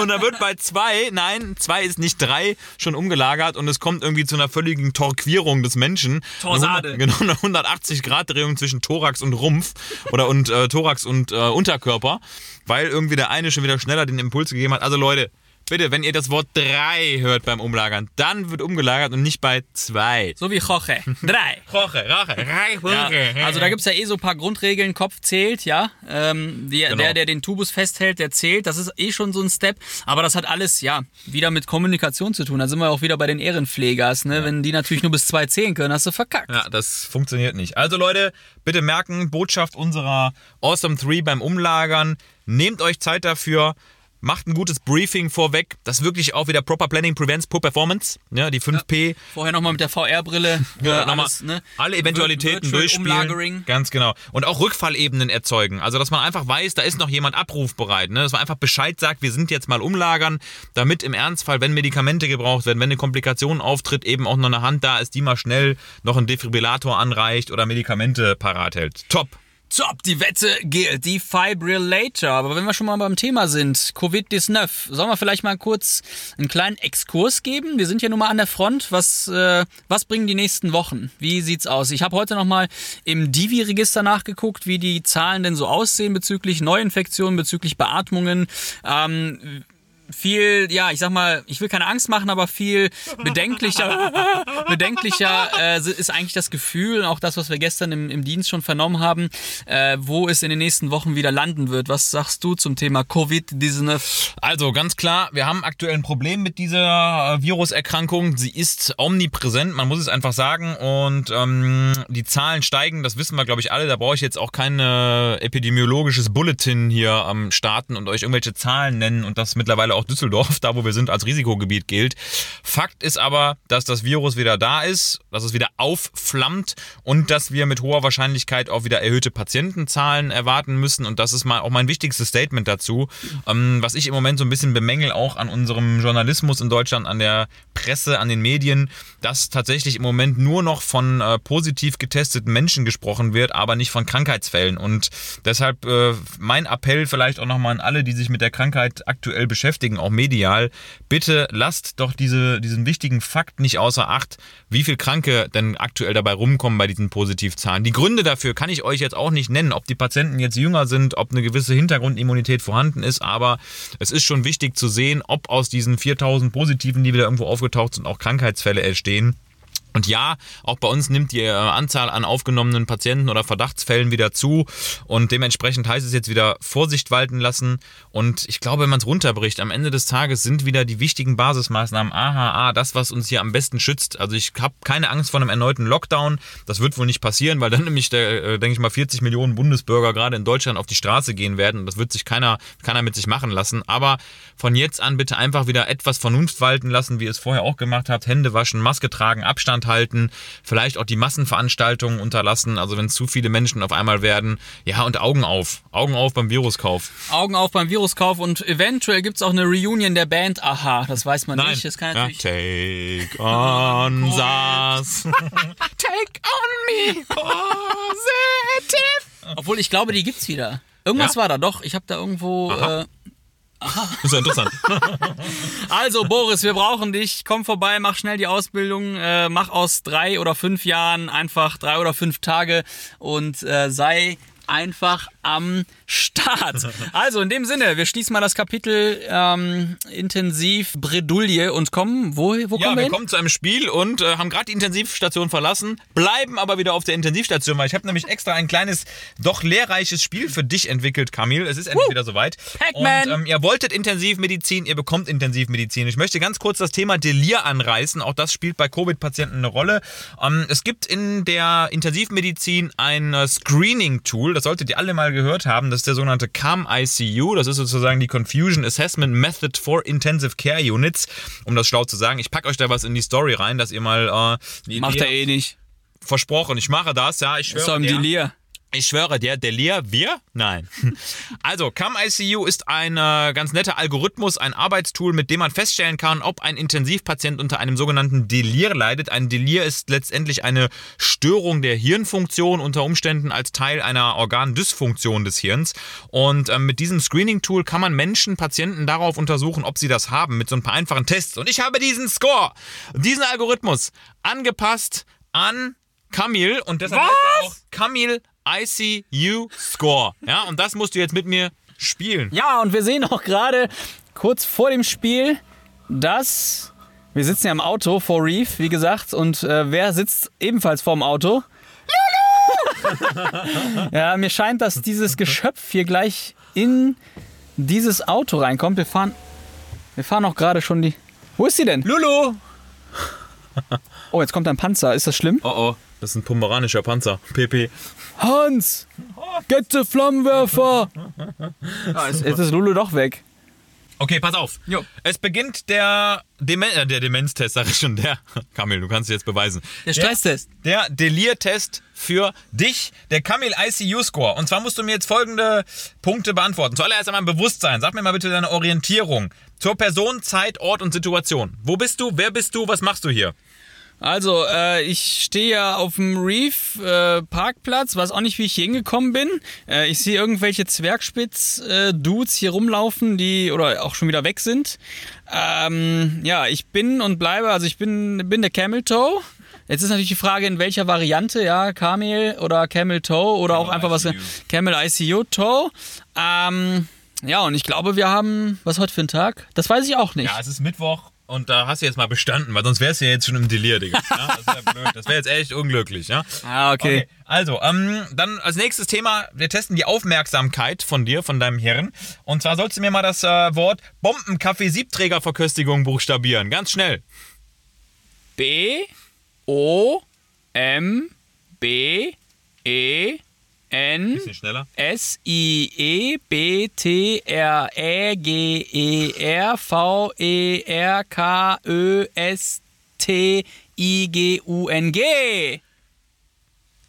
und dann wird bei zwei, nein, zwei ist nicht drei, schon umgelagert und es kommt irgendwie zu einer völligen Torquierung des Menschen. Torsade. Eine 100 Genau, eine 180-Grad-Drehung zwischen Thorax und Rumpf oder und äh, Thorax und äh, Unterkörper, weil irgendwie der eine schon wieder schneller den Impuls gegeben hat. Also Leute, bitte, wenn ihr das Wort drei hört beim Umlagern, dann wird umgelagert und nicht bei zwei. So wie Koche. Drei. Roche, Rache, Ja, also da gibt's ja eh so ein paar Grundregeln. Kopf zählt, ja. Ähm, die, Genau. Der, der den Tubus festhält, der zählt. Das ist eh schon so ein Step. Aber das hat alles, ja, wieder mit Kommunikation zu tun. Da sind wir auch wieder bei den Ehrenpflegers. Ne? Wenn die natürlich nur bis zwei zählen können, hast du verkackt. Ja, das funktioniert nicht. Also Leute, bitte merken, Botschaft unserer Awesome 3 beim Umlagern. Nehmt euch Zeit dafür. Macht ein gutes Briefing vorweg. Das wirklich auch wieder Proper Planning Prevents Poor Performance. Ja, die 5P. Vorher nochmal mit der VR-Brille. Ja, äh, nochmal ne? alle Eventualitäten Virtual durchspielen. Umlagering. Ganz genau. Und auch Rückfallebenen erzeugen. Also, dass man einfach weiß, da ist noch jemand abrufbereit. Ne? Dass man einfach Bescheid sagt, wir sind jetzt mal umlagern, damit im Ernstfall, wenn Medikamente gebraucht werden, wenn eine Komplikation auftritt, eben auch noch eine Hand da ist, die mal schnell noch einen Defibrillator anreicht oder Medikamente parat hält. Top. Top, die Wette gilt, die Fibrillator. Aber wenn wir schon mal beim Thema sind, Covid-19, sollen wir vielleicht mal kurz einen kleinen Exkurs geben? Wir sind ja nun mal an der Front. Was, äh, was bringen die nächsten Wochen? Wie sieht's aus? Ich habe heute noch mal im Divi-Register nachgeguckt, wie die Zahlen denn so aussehen bezüglich Neuinfektionen, bezüglich Beatmungen. Ähm, viel, ja, ich sag mal, ich will keine Angst machen, aber viel bedenklicher, bedenklicher äh, ist eigentlich das Gefühl, auch das, was wir gestern im, im Dienst schon vernommen haben, äh, wo es in den nächsten Wochen wieder landen wird. Was sagst du zum Thema Covid-19? Also ganz klar, wir haben aktuell ein Problem mit dieser äh, Viruserkrankung. Sie ist omnipräsent, man muss es einfach sagen. Und ähm, die Zahlen steigen, das wissen wir, glaube ich, alle. Da brauche ich jetzt auch kein äh, epidemiologisches Bulletin hier am Starten und euch irgendwelche Zahlen nennen und das mittlerweile auch Düsseldorf, da wo wir sind, als Risikogebiet gilt. Fakt ist aber, dass das Virus wieder da ist, dass es wieder aufflammt und dass wir mit hoher Wahrscheinlichkeit auch wieder erhöhte Patientenzahlen erwarten müssen. Und das ist mal auch mein wichtigstes Statement dazu, ähm, was ich im Moment so ein bisschen bemängel, auch an unserem Journalismus in Deutschland, an der Presse, an den Medien, dass tatsächlich im Moment nur noch von äh, positiv getesteten Menschen gesprochen wird, aber nicht von Krankheitsfällen. Und deshalb äh, mein Appell vielleicht auch nochmal an alle, die sich mit der Krankheit aktuell beschäftigen, auch medial, bitte lasst doch diese, diesen wichtigen Fakt nicht außer Acht, wie viel Kranke denn aktuell dabei rumkommen bei diesen Positivzahlen. Die Gründe dafür kann ich euch jetzt auch nicht nennen, ob die Patienten jetzt jünger sind, ob eine gewisse Hintergrundimmunität vorhanden ist, aber es ist schon wichtig zu sehen, ob aus diesen 4000 Positiven, die wieder irgendwo aufgetaucht sind, auch Krankheitsfälle entstehen. Und ja, auch bei uns nimmt die äh, Anzahl an aufgenommenen Patienten oder Verdachtsfällen wieder zu. Und dementsprechend heißt es jetzt wieder Vorsicht walten lassen. Und ich glaube, wenn man es runterbricht, am Ende des Tages sind wieder die wichtigen Basismaßnahmen AHA das, was uns hier am besten schützt. Also ich habe keine Angst vor einem erneuten Lockdown. Das wird wohl nicht passieren, weil dann nämlich, der, äh, denke ich mal, 40 Millionen Bundesbürger gerade in Deutschland auf die Straße gehen werden. Das wird sich keiner, keiner mit sich machen lassen. Aber von jetzt an bitte einfach wieder etwas Vernunft walten lassen, wie ihr es vorher auch gemacht habt. Hände waschen, Maske tragen, Abstand halten, vielleicht auch die Massenveranstaltungen unterlassen, also wenn zu viele Menschen auf einmal werden. Ja, und Augen auf. Augen auf beim Viruskauf. Augen auf beim Viruskauf und eventuell gibt's auch eine Reunion der Band. Aha, das weiß man Nein. nicht. Das kann ja, natürlich. take on us. take on me. Positive. Obwohl ich glaube, die gibt's wieder. Irgendwas Ja? war da doch. Ich habe da irgendwo. Äh, Ist ja interessant. Also Boris, wir brauchen dich. Komm vorbei, mach schnell die Ausbildung, äh, mach aus drei oder fünf Jahren einfach drei oder fünf Tage und äh, sei einfach am Start. Also in dem Sinne, wir schließen mal das Kapitel ähm, intensiv Bredouille und kommen, wo, wo Ja, kommen wir wir hin? kommen zu einem Spiel und äh, haben gerade die Intensivstation verlassen, bleiben aber wieder auf der Intensivstation, weil ich habe nämlich extra ein kleines, doch lehrreiches Spiel für dich entwickelt, Kamil. Es ist endlich wieder soweit. Pac-Man! Und ähm, ihr wolltet Intensivmedizin, ihr bekommt Intensivmedizin. Ich möchte ganz kurz das Thema Delir anreißen. Auch das spielt bei Covid-Patienten eine Rolle. Ähm, es gibt in der Intensivmedizin ein äh, Screening-Tool, das solltet ihr alle mal gehört haben. Das ist der sogenannte CAM-ICU. Das ist sozusagen die Confusion Assessment Method for Intensive Care Units. Um das schlau zu sagen, ich packe euch da was in die Story rein, dass ihr mal äh, Macht er eh nicht. versprochen. Ich mache das, ja, ich schwöre Ist doch im. Delir. Ich schwöre dir, Delir, wir? Nein. Also, CAM-ICU ist ein äh, ganz netter Algorithmus, ein Arbeitstool, mit dem man feststellen kann, ob ein Intensivpatient unter einem sogenannten Delir leidet. Ein Delir ist letztendlich eine Störung der Hirnfunktion, unter Umständen als Teil einer Organdysfunktion des Hirns. Und ähm, mit diesem Screening-Tool kann man Menschen, Patienten darauf untersuchen, ob sie das haben, mit so ein paar einfachen Tests. Und ich habe diesen Score, diesen Algorithmus angepasst an Kamil und deshalb heißt er auch Kamil ICU Score. Ja, und das musst du jetzt mit mir spielen. Ja, und wir sehen auch gerade kurz vor dem Spiel, dass wir sitzen ja im Auto vor Reef, wie gesagt, und äh, wer sitzt ebenfalls vorm Auto? Lulu! ja, mir scheint, dass dieses Geschöpf hier gleich in dieses Auto reinkommt. Wir fahren, wir fahren auch gerade schon die. Wo ist sie denn? Lulu! Oh, jetzt kommt ein Panzer. Ist das schlimm? Oh oh, das ist ein pomeranischer Panzer. PP. Hans! Get the Flammenwerfer! Ja, jetzt, jetzt ist Lulu doch weg. Okay, pass auf. Jo. Es beginnt der, Demen äh, der Demenztest, sag ich schon. Der, Kamil, du kannst es jetzt beweisen. Der Stresstest. Der Delir-Test für dich, der Kamil ICU-Score. Und zwar musst du mir jetzt folgende Punkte beantworten. Zuallererst einmal Bewusstsein. Sag mir mal bitte deine Orientierung. Zur Person, Zeit, Ort und Situation. Wo bist du? Wer bist du? Was machst du hier? Also, äh, ich stehe ja auf dem Reef äh, Parkplatz, weiß auch nicht, wie ich hier hingekommen bin. Äh, ich sehe irgendwelche Zwergspitz-Dudes hier rumlaufen, die oder auch schon wieder weg sind. Ähm, ja, ich bin und bleibe, also ich bin, bin der Camel Toe. Jetzt ist natürlich die Frage, in welcher Variante, ja, Camel oder Camel Toe oder auch einfach was ICU. Camel ICU Toe. Ähm, ja, und ich glaube, wir haben, was heute für ein Tag? Das weiß ich auch nicht. Ja, es ist Mittwoch und da hast du jetzt mal bestanden, weil sonst wärst du ja jetzt schon im Delir, Digga. Ja, das wäre blöd. Das wäre jetzt echt unglücklich, ja? Ah, okay. Also, ähm, dann als nächstes Thema, wir testen die Aufmerksamkeit von dir, von deinem Hirn. Und zwar sollst du mir mal das äh, Wort Bombenkaffee-Siebträgerverköstigung buchstabieren. Ganz schnell. B O M B E N. S I E B T R Ä G E R V E R K Ö S T I G U N G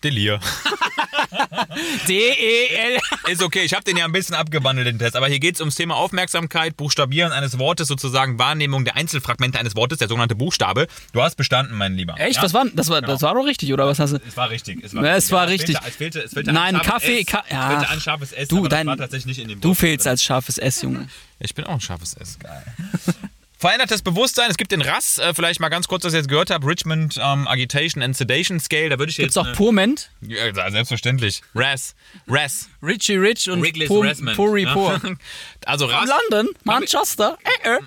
Delir. D E L Ist okay, ich habe den ja ein bisschen abgewandelt, den Test. Aber hier geht es ums Thema Aufmerksamkeit, Buchstabieren eines Wortes, sozusagen Wahrnehmung der Einzelfragmente eines Wortes, der sogenannte Buchstabe. Du hast bestanden, mein Lieber. Echt? Ja? Das war das war das war doch richtig oder was hast du? Es war richtig. Es war, Ja, es war Ja, richtig. Es fehlte, es fehlte Nein, Kaffee. Ka- Es ja. fehlte ein scharfes S, Du, dein- das war tatsächlich nicht in dem Du fehlst als scharfes S, Junge. Ich bin auch ein scharfes S. Geil. Verändertes Bewusstsein. Es gibt den RAS, äh, vielleicht mal ganz kurz, dass ihr jetzt gehört habt, Richmond ähm, Agitation and Sedation Scale. Da würde ich Gibt's jetzt... auch Purment? Ja, selbstverständlich. RAS. RAS. Richie Rich und Wrigley's Pur, Rassman. Puri. Pur. Also RAS. London, Manchester. Äh, äh.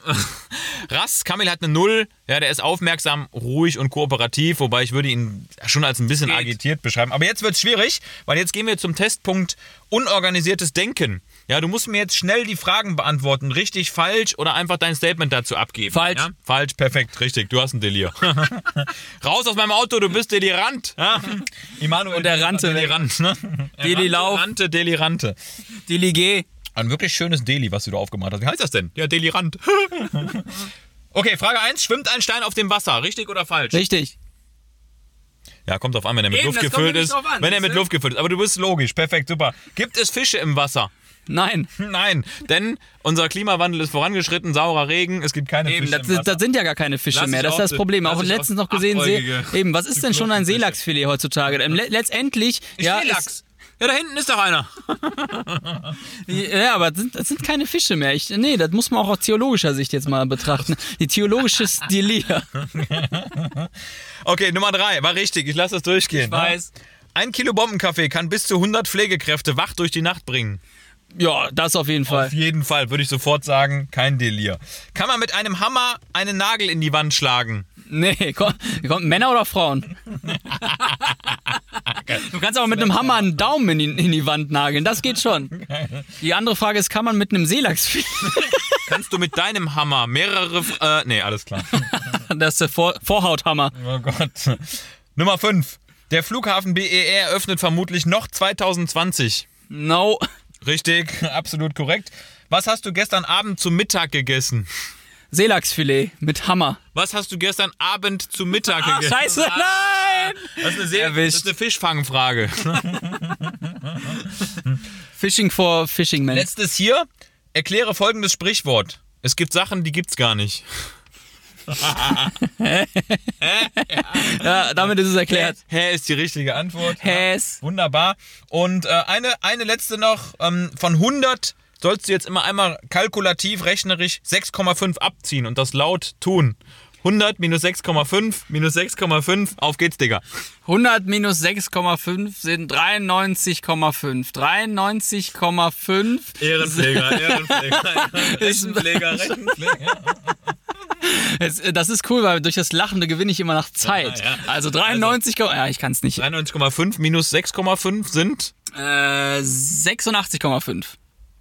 Rass, Kamil hat eine Null. Ja, der ist aufmerksam, ruhig und kooperativ, wobei ich würde ihn schon als ein bisschen agitiert beschreiben. Aber jetzt wird es schwierig, weil jetzt gehen wir zum Testpunkt unorganisiertes Denken. Ja, du musst mir jetzt schnell die Fragen beantworten. Richtig, falsch oder einfach dein Statement dazu abgeben. Falsch. Ja? Falsch, perfekt, richtig. Du hast ein Delir. Raus aus meinem Auto, du bist delirant. Ja? Immanuel Und der rannte weg. Delirant, ne? Delilauf. Rannte, delirante. Die Ligue. Ein wirklich schönes Deli, was du da aufgemacht hast. Wie heißt das denn? Ja, Delirant. okay, Frage 1. Schwimmt ein Stein auf dem Wasser? Richtig oder falsch? Richtig. Ja, kommt drauf an, wenn er mit Eben, Luft gefüllt ist. an, wenn er mit? Luft gefüllt ist. Aber du bist logisch. Perfekt, super. Gibt es Fische im Wasser? Nein. Nein, denn unser Klimawandel ist vorangeschritten, saurer Regen, es gibt keine Eben, Fische das, im Wasser. das sind ja gar keine Fische Lass mehr. ich Das ist das Problem. Auch ich letztens noch gesehen, See, eben, was ist denn schon ein. Seelachsfilet heutzutage? Le- letztendlich, ja, Seelachs. Ja, da hinten ist doch einer. ja, aber das sind, das sind keine Fische mehr. Ich, nee, das muss man auch aus theologischer Sicht jetzt mal betrachten. Die theologische Stilia. Okay, Nummer 3, war richtig, ich lasse das durchgehen. Ich weiß. Ein Kilo Bombenkaffee kann bis zu 100 Pflegekräfte wach durch die Nacht bringen. Ja, das auf jeden Fall. Auf jeden Fall, würde ich sofort sagen, kein Delir. Kann man mit einem Hammer einen Nagel in die Wand schlagen? Nee, komm, kommt Männer oder Frauen? Du kannst aber mit einem Hammer einen Daumen in die, in die Wand nageln, das geht schon. Die andere Frage ist, kann man mit einem Seelachsfilet? Kannst du mit deinem Hammer mehrere... Äh, nee, alles klar. Das ist der Vor Vorhauthammer. Oh Gott. Nummer 5. Der Flughafen BER öffnet vermutlich noch 2020. No. Richtig, absolut korrekt. Was hast du gestern Abend zum Mittag gegessen? Seelachsfilet mit Hammer. Was hast du gestern Abend zu Mittag Ah, gegessen? scheiße, nein! Das ist eine, sehr, das Erwischt. ist eine Fischfangfrage. Fishing for Fishing Man. Letztes hier, erkläre folgendes Sprichwort. Es gibt Sachen, die gibt's gar nicht. Ja, damit ist es erklärt. Hä ist die richtige Antwort. Häs. Wunderbar. Und äh, eine, eine letzte noch. Ähm, von 100 sollst du jetzt immer einmal kalkulativ, rechnerisch 6,5 abziehen und das laut tun. 100 minus 6,5 minus 6,5. Auf geht's, Digga. 100 minus 6,5 sind 93,5. 93,5 Ehrenpfleger, Ehrenpfleger. Rechenpfleger, Rechenpfleger. Äh, Das ist cool, weil durch das Lachende gewinne ich immer nach Zeit. Ja, ja. Also 93, ja, ich kann es nicht. 93,5 minus 6,5 sind Äh, 86,5.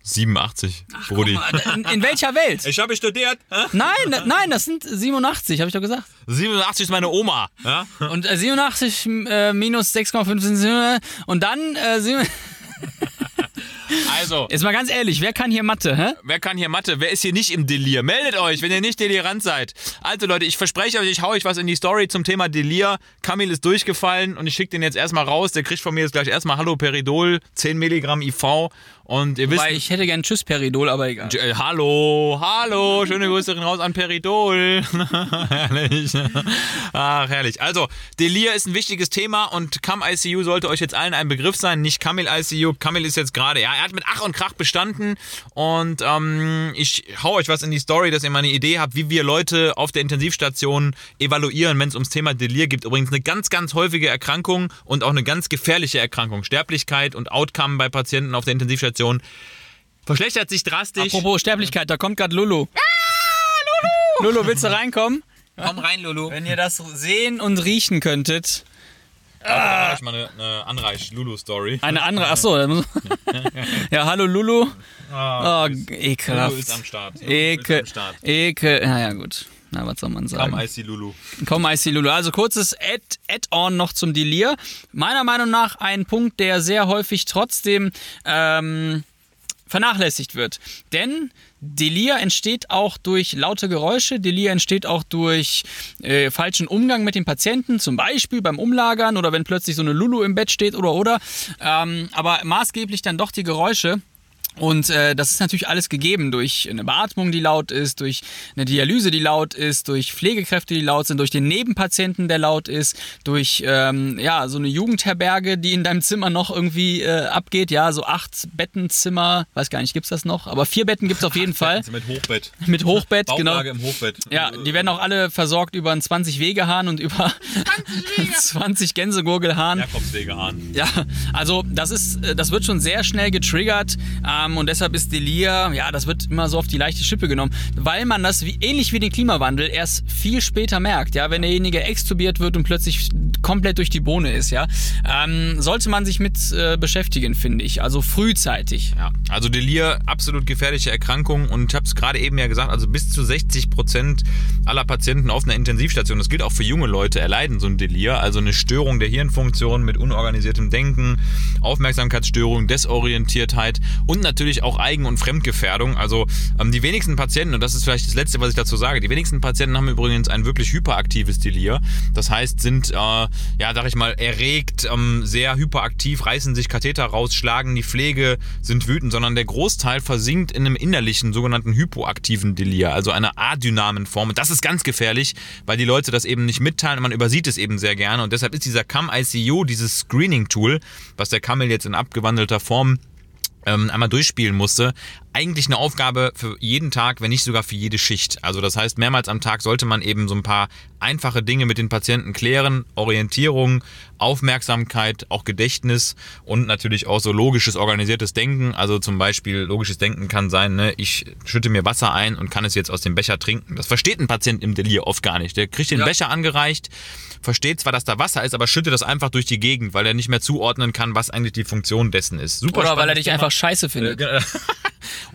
87, Brudi. In, in welcher Welt? Ich habe studiert. Nein, nein, das sind 87, habe ich doch gesagt. 87 ist meine Oma. Ja? Und äh, 87 äh, minus 6,5 sind sieben- und dann äh, Also, Jetzt mal ganz ehrlich, wer kann hier Mathe, hä? wer kann hier Mathe? Wer ist hier nicht im Delir? Meldet euch, wenn ihr nicht delirant seid. Also Leute, ich verspreche euch, ich hau euch was in die Story zum Thema Delir. Kamil ist durchgefallen und ich schicke den jetzt erstmal raus. Der kriegt von mir jetzt gleich erstmal Hallo Peridol, 10 Milligramm IV. Und ihr wisst, Weil ich hätte gern Tschüss Peridol, aber egal. Äh, hallo, hallo, schöne Grüße raus an Peridol. herrlich. Ach, herrlich. Also, Delir ist ein wichtiges Thema und Cam ICU sollte euch jetzt allen ein Begriff sein, nicht Kamil ICU. Kamil ist jetzt gerade, ja, er hat mit Ach und Krach bestanden und ähm, ich hau euch was in die Story, dass ihr mal eine Idee habt, wie wir Leute auf der Intensivstation evaluieren, wenn es ums Thema Delir geht. Übrigens eine ganz, ganz häufige Erkrankung und auch eine ganz gefährliche Erkrankung. Sterblichkeit und Outcome bei Patienten auf der Intensivstation verschlechtert sich drastisch. Apropos Sterblichkeit, da kommt gerade Lulu. Ah, Lulu! Lulu, willst du reinkommen? Komm rein, Lulu. Wenn ihr das sehen und riechen könntet. Mach ich mal eine, eine Anreich-Lulu-Story. Eine andere, achso. Ja, hallo Lulu. Oh, ekelhaft. Lulu ist am Start. Lulu Ekel. ist am Start. Ekel. Naja, gut. Na, was soll man sagen? Komm, Icy Lulu. Komm, IC Lulu. Also kurzes Add- Add-on noch zum Delir. Meiner Meinung nach ein Punkt, der sehr häufig trotzdem ähm, vernachlässigt wird. Denn Delir entsteht auch durch laute Geräusche, Delir entsteht auch durch äh, falschen Umgang mit den Patienten, zum Beispiel beim Umlagern oder wenn plötzlich so eine Lulu im Bett steht oder oder. Ähm, aber maßgeblich dann doch die Geräusche. Und äh, das ist natürlich alles gegeben durch eine Beatmung, die laut ist, durch eine Dialyse, die laut ist, durch Pflegekräfte, die laut sind, durch den Nebenpatienten, der laut ist, durch ähm, ja so eine Jugendherberge, die in deinem Zimmer noch irgendwie äh, abgeht. Ja, so acht Bettenzimmer, weiß gar nicht, gibt's das noch? Aber vier Betten gibt's auf jeden Fall. Mit Hochbett. Mit Hochbett, genau. Im Hochbett. Ja, die werden auch alle versorgt über einen 20-Wegehahn und über 20 Gänsegurgelhahn. Jakobswegehahn. Ja, also das ist, äh, das wird schon sehr schnell getriggert ähm, und deshalb ist Delir, ja, das wird immer so auf die leichte Schippe genommen, weil man das wie, ähnlich wie den Klimawandel erst viel später merkt, ja, wenn derjenige extubiert wird und plötzlich komplett durch die Bohne ist, ja, ähm, sollte man sich mit äh, beschäftigen, finde ich, also frühzeitig. Ja, also Delir, absolut gefährliche Erkrankung. Und ich habe es gerade eben ja gesagt, also bis zu 60 Prozent aller Patienten auf einer Intensivstation, das gilt auch für junge Leute, erleiden so ein Delir, also eine Störung der Hirnfunktion mit unorganisiertem Denken, Aufmerksamkeitsstörung, Desorientiertheit und natürlich auch Eigen- und Fremdgefährdung. Also ähm, die wenigsten Patienten, und das ist vielleicht das Letzte, was ich dazu sage, die wenigsten Patienten haben übrigens ein wirklich hyperaktives Delir. Das heißt, sind, äh, ja, sag ich mal, erregt, ähm, sehr hyperaktiv, reißen sich Katheter raus, schlagen die Pflege, sind wütend, sondern der Großteil versinkt in einem innerlichen, sogenannten hypoaktiven Delir, also einer adynamen Form. Und das ist ganz gefährlich, weil die Leute das eben nicht mitteilen und man übersieht es eben sehr gerne. Und deshalb ist dieser CAM-ICU, dieses Screening-Tool, was der Kamel jetzt in abgewandelter Form ähm, einmal durchspielen musste, eigentlich eine Aufgabe für jeden Tag, wenn nicht sogar für jede Schicht. Also das heißt, mehrmals am Tag sollte man eben so ein paar einfache Dinge mit den Patienten klären. Orientierung, Aufmerksamkeit, auch Gedächtnis und natürlich auch so logisches, organisiertes Denken. Also zum Beispiel logisches Denken kann sein, ne, ich schütte mir Wasser ein und kann es jetzt aus dem Becher trinken. Das versteht ein Patient im Delir oft gar nicht. Der kriegt den Ja. Becher angereicht, versteht zwar, dass da Wasser ist, aber schüttet das einfach durch die Gegend, weil er nicht mehr zuordnen kann, was eigentlich die Funktion dessen ist. Super Oder weil er dich einfach scheiße findet.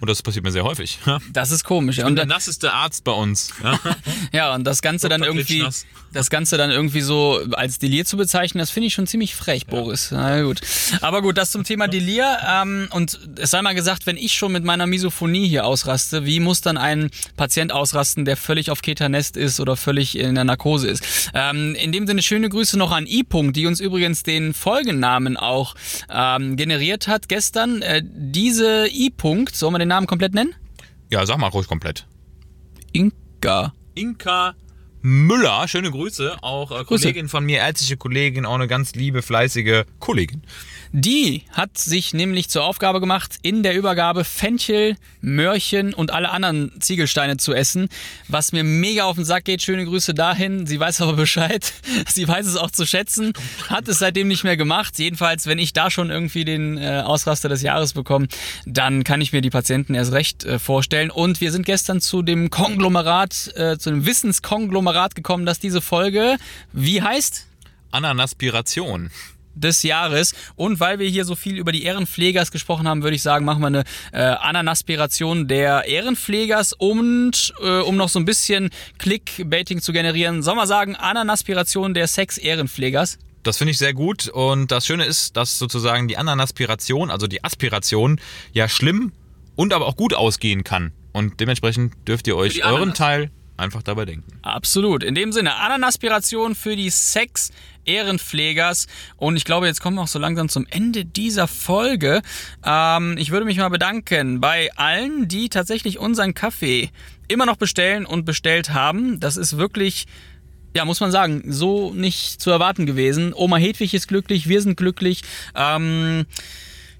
Und das passiert mir sehr häufig. Das ist komisch. Und Und der nasseste Arzt bei uns. Ja. ja, und das Ganze dann irgendwie, das Ganze dann irgendwie so als Delir zu bezeichnen, das finde ich schon ziemlich frech, Boris. Na gut. Aber gut, das zum Thema Delir. Ähm, und es sei mal gesagt, wenn ich schon mit meiner Misophonie hier ausraste, wie muss dann ein Patient ausrasten, der völlig auf Ketanest ist oder völlig in der Narkose ist? Ähm, in dem Sinne schöne Grüße noch an I-Punkt, die uns übrigens den Folgennamen auch ähm, generiert hat gestern. Äh, diese I-Punkt, sollen wir den Namen komplett nennen? ja, sag mal ruhig komplett. Inka. Inka Müller, schöne Grüße, auch äh, Grüße. Kollegin von mir, ärztliche Kollegin, auch eine ganz liebe, fleißige Kollegin. Die hat sich nämlich zur Aufgabe gemacht, in der Übergabe Fenchel, Möhrchen und alle anderen Ziegelsteine zu essen, was mir mega auf den Sack geht. Schöne Grüße dahin. Sie weiß aber Bescheid. Sie weiß es auch zu schätzen, hat es seitdem nicht mehr gemacht. Jedenfalls, wenn ich da schon irgendwie den äh, Ausraster des Jahres bekomme, dann kann ich mir die Patienten erst recht äh, vorstellen. Und wir sind gestern zu dem Konglomerat, äh, zu dem Wissenskonglomerat gekommen, dass diese Folge, wie heißt? Ananaspiration. Des Jahres. Und weil wir hier so viel über die Ehrenpflegers gesprochen haben, würde ich sagen, machen wir eine äh, Ananaspiration der Ehrenpflegers und äh, um noch so ein bisschen Clickbaiting zu generieren, soll man sagen, Ananaspiration der Sex-Ehrenpflegers. Das finde ich sehr gut und das Schöne ist, dass sozusagen die Ananaspiration, also die Aspiration, ja schlimm und aber auch gut ausgehen kann. Und dementsprechend dürft ihr euch euren. Teil einfach dabei denken. Absolut. In dem Sinne, Ananaspiration für die Sex Ehrenpflegers. Und ich glaube, jetzt kommen wir auch so langsam zum Ende dieser Folge. Ähm, ich würde mich mal bedanken bei allen, die tatsächlich unseren Kaffee immer noch bestellen und bestellt haben. Das ist wirklich ja, muss man sagen, so nicht zu erwarten gewesen. Oma Hedwig ist glücklich, wir sind glücklich. Ähm,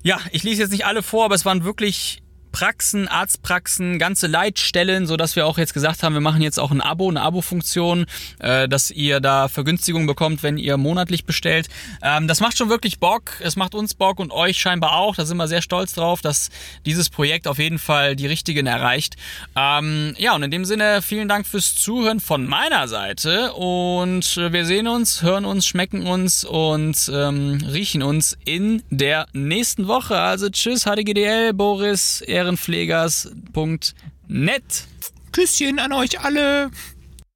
ja, ich lese jetzt nicht alle vor, aber es waren wirklich Praxen, Arztpraxen, ganze Leitstellen, so dass wir auch jetzt gesagt haben, wir machen jetzt auch ein Abo, eine Abo-Funktion, äh, dass ihr da Vergünstigungen bekommt, wenn ihr monatlich bestellt. Ähm, das macht schon wirklich Bock. Es macht uns Bock und euch scheinbar auch. Da sind wir sehr stolz drauf, dass dieses Projekt auf jeden Fall die richtigen erreicht. Ähm, ja, und in dem Sinne vielen Dank fürs Zuhören von meiner Seite und äh, wir sehen uns, hören uns, schmecken uns und ähm, riechen uns in der nächsten Woche. Also tschüss, HDGDL, Boris, Ehrenpflegers.net. Küsschen an euch alle.